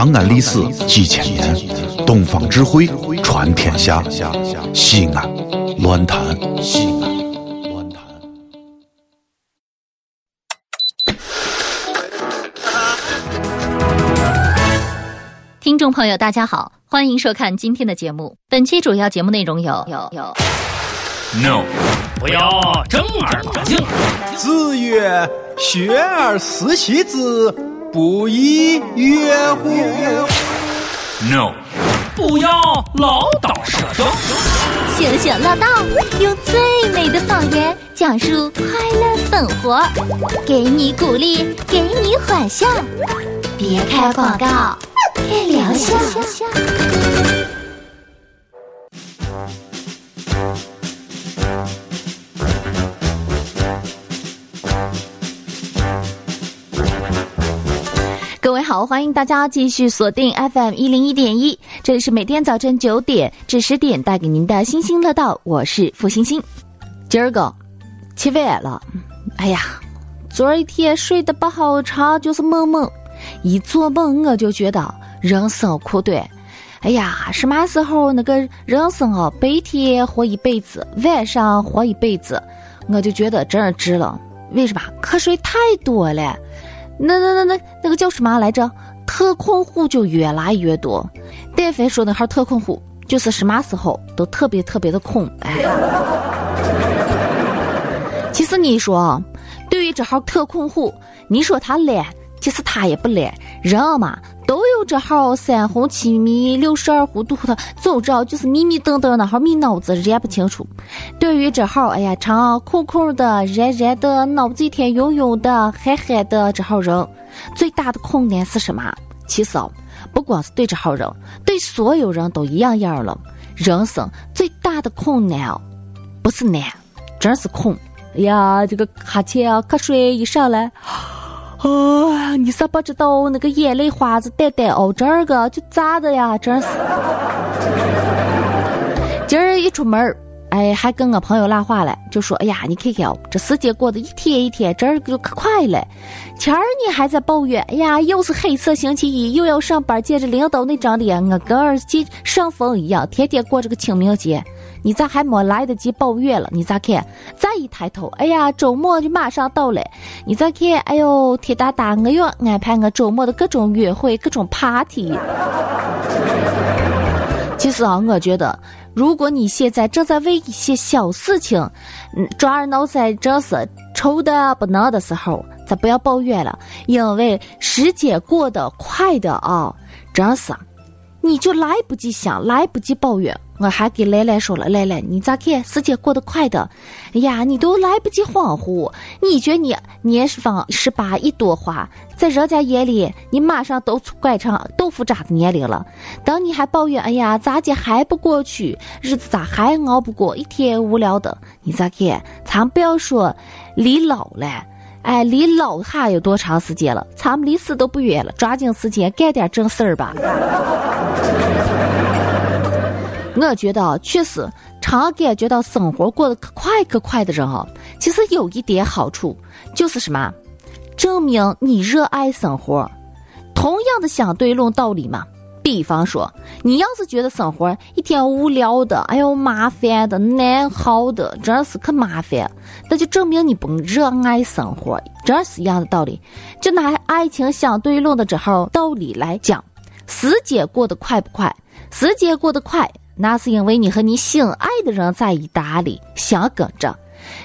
长安历史几千年，东方智慧传天下。西安，乱谈西安，乱谈。听众朋友，大家好，欢迎收看今天的节目。本期主要节目内容有有有。No，不要正儿八经。子曰：“学而时习之，不亦乐乎？” No，不要唠叨舌头。醒醒乐道，用最美的方言讲述快乐生活，给你鼓励，给你欢笑。别开广告，给疗效。位好，欢迎大家继续锁定 FM 一零一点一，这里是每天早晨九点至十点带给您的星星乐道，我是付星星。今儿个起晚了，哎呀，昨儿一天睡得不好长，就是梦梦，一做梦我就觉得人生苦短。哎呀，什么时候那个人生啊，白天活一辈子，晚上活一辈子，我就觉得真是值了。为什么？瞌睡太多了。那那那那那个叫什么来着？特困户就越来越多。但凡说那号特困户，就是什么时候都特别特别的空。哎，其实你说，对于这号特困户，你说他懒，其实他也不懒。人嘛，都有这号三红七迷六十二糊涂的，总之就是迷迷瞪瞪那号迷脑子认不清楚。对于这号哎呀长空空的、燃燃的、脑子一天晕晕的、嗨嗨的这号人，最大的困难是什么？其实啊，不光是对这号人，对所有人都一样样了。人生最大的困难啊，不是难，真是困。哎呀，这个哈欠啊，瞌睡一上来。啊！你是不知道那个眼泪花子带带哦，这儿个就咋的呀？真是！今儿一出门哎，还跟我朋友拉话了，就说：“哎呀，你看看哦，这时间过得一天一天，这儿就可快了。前儿你还在抱怨，哎呀，又是黑色星期一，又要上班，见着领导那张脸，我跟儿子上风一样，天天过这个清明节。你咋还没来得及抱怨了？你咋看？再一抬头，哎呀，周末就马上到了。你再看，哎呦，天大大，我又安排我周末的各种约会，各种 party。其实啊，我觉得，如果你现在正在为一些小事情，嗯，抓耳挠腮，真是愁的不能的时候，咱不要抱怨了，因为时间过得快的啊，真是，你就来不及想，来不及抱怨。我还给兰兰说了，兰兰，你咋看？时间过得快的，哎呀，你都来不及恍惚。你觉得你年方十八一朵花，在人家眼里，你马上都拐成豆腐渣的年龄了。等你还抱怨，哎呀，咋姐还不过去？日子咋还熬不过？一天无聊的，你咋看？咱不要说离老了，哎，离老还有多长时间了？咱们离死都不远了，抓紧时间干点正事儿吧。我觉得确实，常感觉到生活过得可快可快的人啊，其实有一点好处，就是什么？证明你热爱生活。同样的相对论道理嘛。比方说，你要是觉得生活一天无聊的，哎呦麻烦的、难耗的，真是可麻烦，那就证明你不热爱生活，这是一样的道理。就拿爱情相对论的这号道理来讲，时间过得快不快？时间过得快。那是因为你和你心爱的人在意大利，相跟着；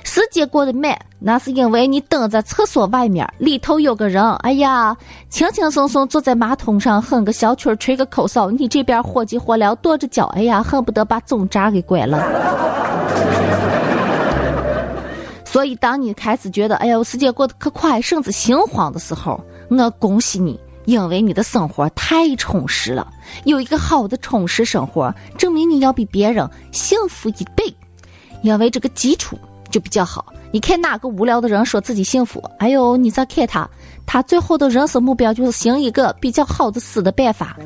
时间过得慢，那是因为你等在厕所外面，里头有个人，哎呀，轻轻松松坐在马桶上哼个小曲儿，吹个口哨，你这边火急火燎跺着脚，哎呀，恨不得把总闸给关了。所以，当你开始觉得，哎呦，时间过得可快，甚至心慌的时候，我恭喜你。因为你的生活太充实了，有一个好的充实生活，证明你要比别人幸福一倍。因为这个基础就比较好。你看哪个无聊的人说自己幸福？哎呦，你再看他，他最后的人生目标就是行一个比较好的死的办法。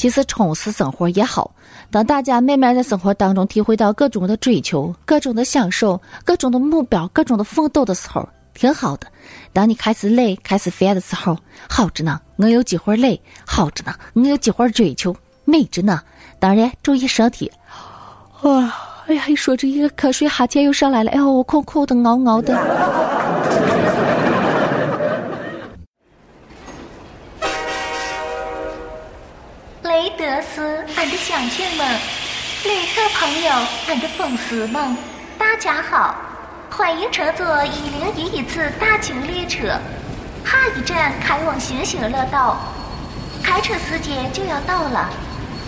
其实充实生活也好。当大家慢慢在生活当中体会到各种的追求、各种的享受、各种的目标、各种的奋斗的时候，挺好的。当你开始累、开始烦的时候，好着呢，我有机会累；好着呢，我有机会追求，美着呢。当然，注意身体。哇，哎呀，一说这一个瞌睡哈欠又上来了，哎呦，我困困的、熬熬的。的乡亲们，旅客朋友，俺的粉丝们，大家好，欢迎乘坐一零一一次大型列车，下一站开往星星乐道，开车时间就要到了，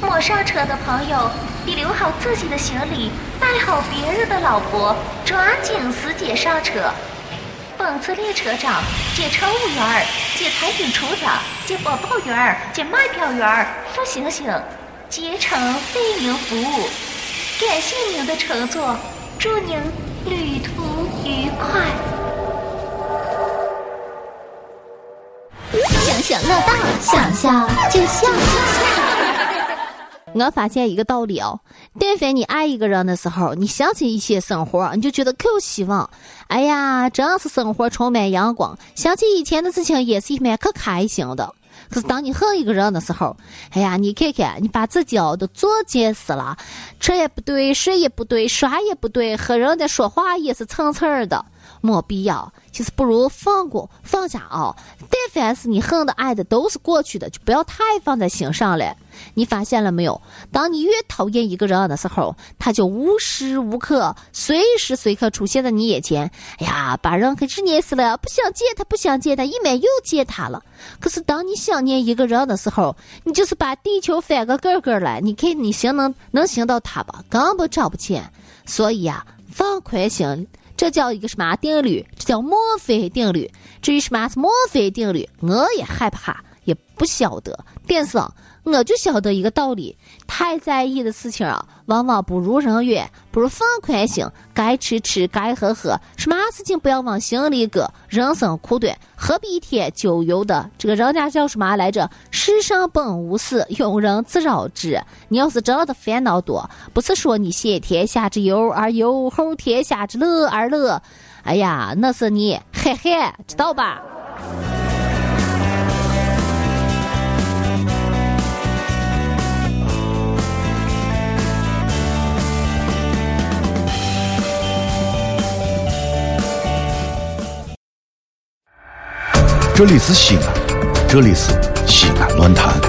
没上车的朋友，你留好自己的行李，带好别人的老婆，抓紧时间上车。本次列车长接乘务员、接餐厅厨子、接播报员、接卖票员、付星星、竭诚为您服务，感谢您的乘坐，祝您旅途愉快。想想乐道，想笑就笑。我发现一个道理哦，但凡你爱一个人的时候，你想起一些生活，你就觉得可有希望。哎呀，真是生活充满阳光，想起以前的事情也是一蛮可开心的。可是当你恨一个人的时候，哎呀，你看看，你把自己哦都作贱死了，吃也不对，睡也不对，耍也不对，和人家说话也是蹭蹭的。没必要，其实不如放过放下啊！但凡是你恨的、爱的，都是过去的，就不要太放在心上了。你发现了没有？当你越讨厌一个人的时候，他就无时无刻、随时随刻出现在你眼前。哎呀，把人给日念死了，不想见他，不想见他，一面又见他了。可是当你想念一个人的时候，你就是把地球翻个个个来。你看你行能能行到他吧？根本找不见。所以呀，放宽心。这叫一个什么定律？这叫墨菲定律。至于什么墨菲定律，我也害怕，也不晓得。但是我就晓得一个道理：太在意的事情啊，往往不如人愿。不如放宽心，该吃吃，该喝喝，什么事情不要往心里搁。人生苦短，何必一天就有的？这个人家叫什么来着？世上本无事，庸人自扰之。你要是真的烦恼多，不是说你先天下之忧而忧，后天下之乐而乐。哎呀，那是你嘿嘿，知道吧？这里是西安，这里是西安论坛。